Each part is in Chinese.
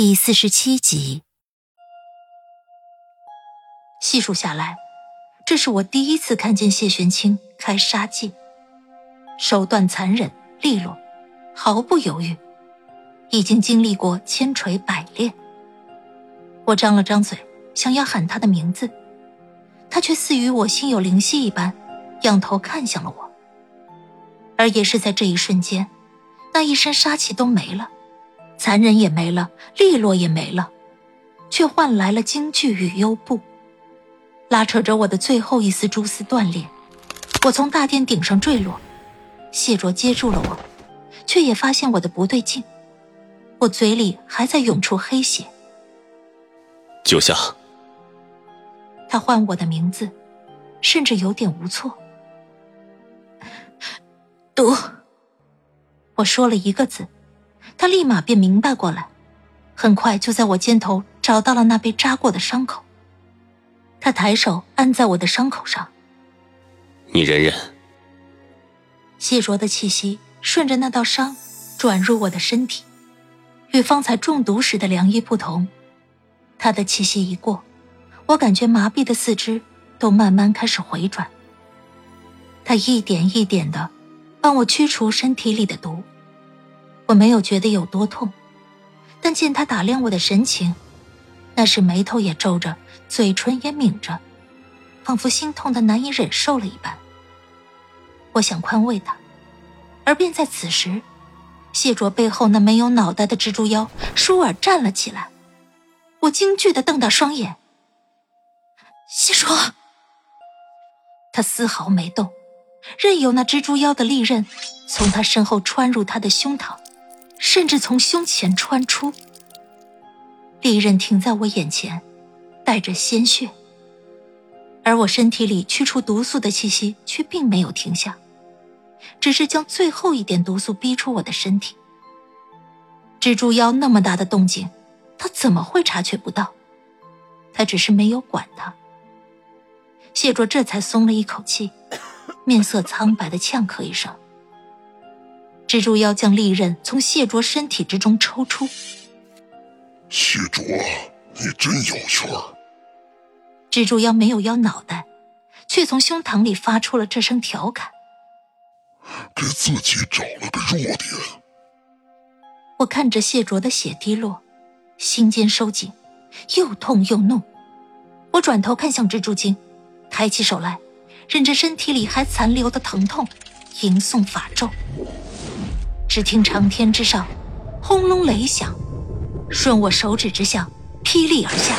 第四十七集，细数下来，这是我第一次看见谢玄清开杀戒，手段残忍利落，毫不犹豫，已经经历过千锤百炼。我张了张嘴，想要喊他的名字，他却似与我心有灵犀一般，仰头看向了我。而也是在这一瞬间，那一身杀气都没了。残忍也没了，利落也没了，却换来了惊惧与忧怖，拉扯着我的最后一丝蛛丝断裂。我从大殿顶上坠落，谢卓接住了我，却也发现我的不对劲，我嘴里还在涌出黑血。九夏，他唤我的名字，甚至有点无措。毒，我说了一个字。他立马便明白过来，很快就在我肩头找到了那被扎过的伤口。他抬手按在我的伤口上，你忍忍。细浊的气息顺着那道伤转入我的身体，与方才中毒时的凉意不同。他的气息一过，我感觉麻痹的四肢都慢慢开始回转。他一点一点的帮我驱除身体里的毒。我没有觉得有多痛，但见他打量我的神情，那是眉头也皱着，嘴唇也抿着，仿佛心痛的难以忍受了一般。我想宽慰他，而便在此时，谢卓背后那没有脑袋的蜘蛛妖舒尔站了起来。我惊惧的瞪大双眼。谢卓，他丝毫没动，任由那蜘蛛妖的利刃从他身后穿入他的胸膛。甚至从胸前穿出，利刃停在我眼前，带着鲜血。而我身体里驱除毒素的气息却并没有停下，只是将最后一点毒素逼出我的身体。蜘蛛妖那么大的动静，他怎么会察觉不到？他只是没有管他。谢卓这才松了一口气，面色苍白的呛咳一声。蜘蛛妖将利刃从谢卓身体之中抽出。谢卓，你真有趣儿。蜘蛛妖没有妖脑袋，却从胸膛里发出了这声调侃：“给自己找了个弱点。”我看着谢卓的血滴落，心间收紧，又痛又怒。我转头看向蜘蛛精，抬起手来，忍着身体里还残留的疼痛，吟诵法咒。只听长天之上，轰隆雷响，顺我手指之下霹雳而下。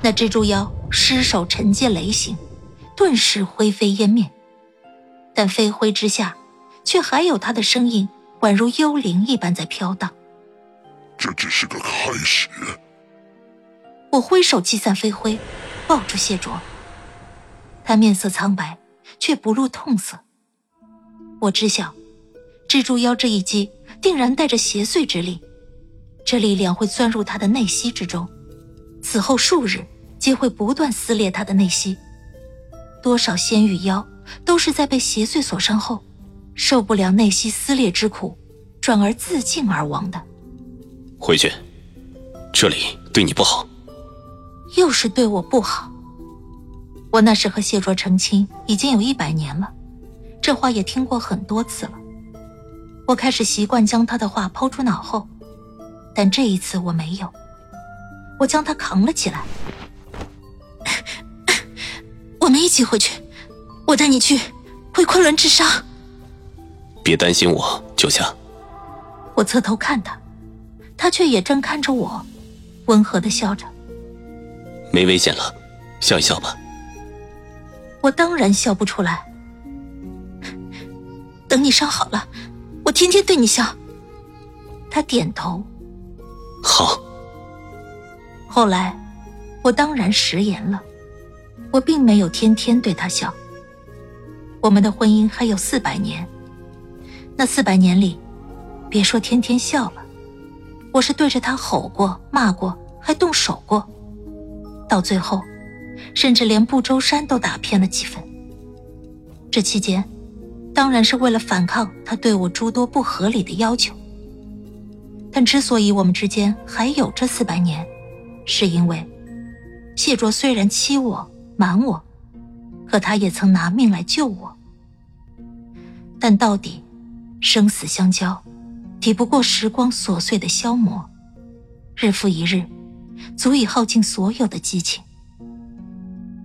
那蜘蛛妖失手承接雷形，顿时灰飞烟灭。但飞灰之下，却还有他的声音，宛如幽灵一般在飘荡。这只是个开始。我挥手击散飞灰，抱住谢卓。他面色苍白，却不露痛色。我知晓。蜘蛛妖这一击定然带着邪祟之力，这力量会钻入他的内息之中，此后数日皆会不断撕裂他的内息。多少仙与妖都是在被邪祟所伤后，受不了内息撕裂之苦，转而自尽而亡的。回去，这里对你不好。又是对我不好。我那时和谢卓成亲已经有一百年了，这话也听过很多次了。我开始习惯将他的话抛出脑后，但这一次我没有。我将他扛了起来。我们一起回去，我带你去回昆仑治伤。别担心我，九夏。我侧头看他，他却也正看着我，温和的笑着。没危险了，笑一笑吧。我当然笑不出来。等你伤好了。我天天对你笑。他点头，好。后来，我当然食言了。我并没有天天对他笑。我们的婚姻还有四百年，那四百年里，别说天天笑了，我是对着他吼过、骂过，还动手过，到最后，甚至连不周山都打偏了几分。这期间，当然是为了反抗他对我诸多不合理的要求。但之所以我们之间还有这四百年，是因为谢卓虽然欺我、瞒我。可他也曾拿命来救我，但到底，生死相交，抵不过时光琐碎的消磨，日复一日，足以耗尽所有的激情。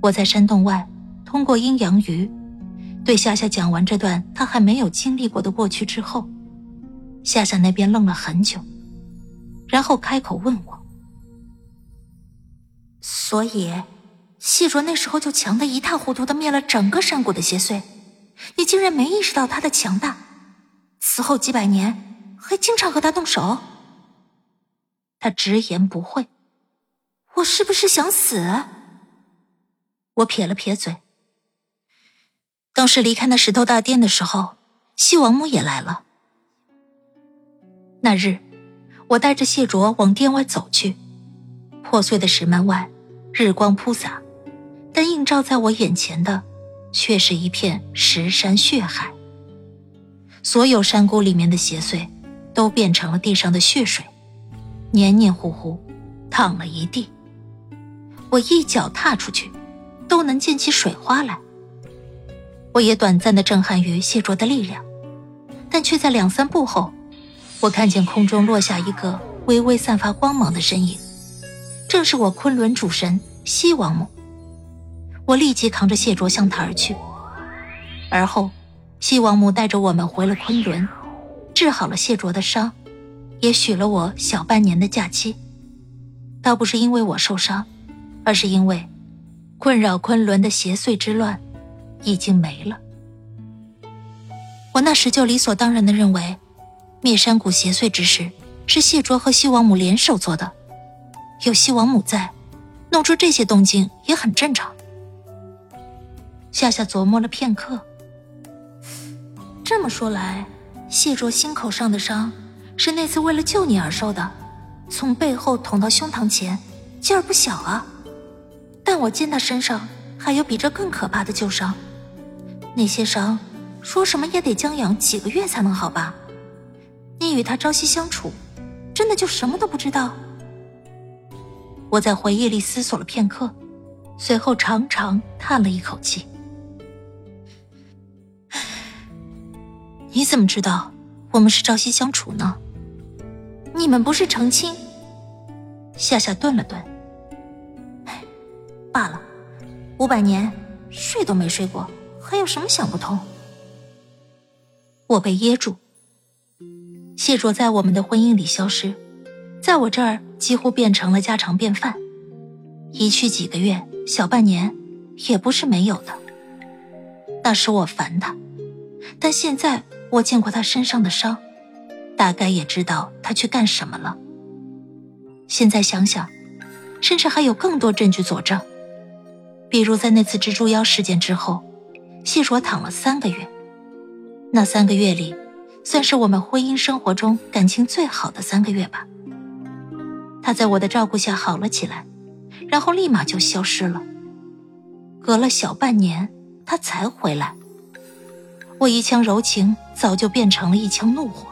我在山洞外，通过阴阳鱼，对夏夏讲完这段他还没有经历过的过去之后，夏夏那边愣了很久，然后开口问我：“所以？”细卓那时候就强得一塌糊涂的灭了整个山谷的邪祟，你竟然没意识到他的强大，此后几百年还经常和他动手。他直言不讳，我是不是想死？我撇了撇嘴。当时离开那石头大殿的时候，西王母也来了。那日，我带着谢卓往殿外走去，破碎的石门外，日光铺洒。但映照在我眼前的，却是一片石山血海。所有山谷里面的邪祟，都变成了地上的血水，黏黏糊糊，淌了一地。我一脚踏出去，都能溅起水花来。我也短暂的震撼于谢卓的力量，但却在两三步后，我看见空中落下一个微微散发光芒的身影，正是我昆仑主神西王母。我立即扛着谢卓向他而去，而后，西王母带着我们回了昆仑，治好了谢卓的伤，也许了我小半年的假期。倒不是因为我受伤，而是因为困扰昆仑的邪祟之乱已经没了。我那时就理所当然的认为，灭山谷邪祟之事是谢卓和西王母联手做的，有西王母在，弄出这些动静也很正常。夏夏琢磨了片刻，这么说来，谢卓心口上的伤是那次为了救你而受的，从背后捅到胸膛前，劲儿不小啊。但我见他身上还有比这更可怕的旧伤，那些伤说什么也得将养几个月才能好吧？你与他朝夕相处，真的就什么都不知道？我在回忆里思索了片刻，随后长长叹了一口气。你怎么知道我们是朝夕相处呢？你们不是成亲？夏夏顿了顿，罢了，五百年睡都没睡过，还有什么想不通？我被噎住。谢卓在我们的婚姻里消失，在我这儿几乎变成了家常便饭，一去几个月、小半年，也不是没有的。那时我烦他，但现在。我见过他身上的伤，大概也知道他去干什么了。现在想想，甚至还有更多证据佐证，比如在那次蜘蛛妖事件之后，细说躺了三个月，那三个月里，算是我们婚姻生活中感情最好的三个月吧。他在我的照顾下好了起来，然后立马就消失了。隔了小半年，他才回来。我一腔柔情早就变成了一腔怒火，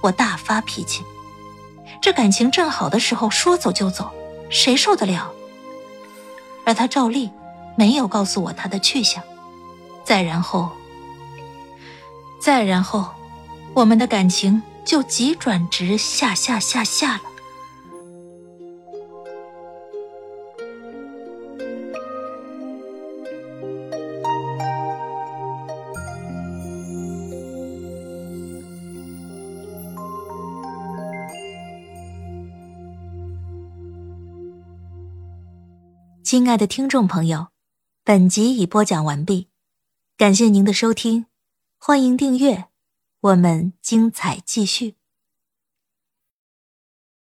我大发脾气。这感情正好的时候说走就走，谁受得了？而他照例没有告诉我他的去向。再然后，再然后，我们的感情就急转直下下下下了。亲爱的听众朋友，本集已播讲完毕，感谢您的收听，欢迎订阅，我们精彩继续。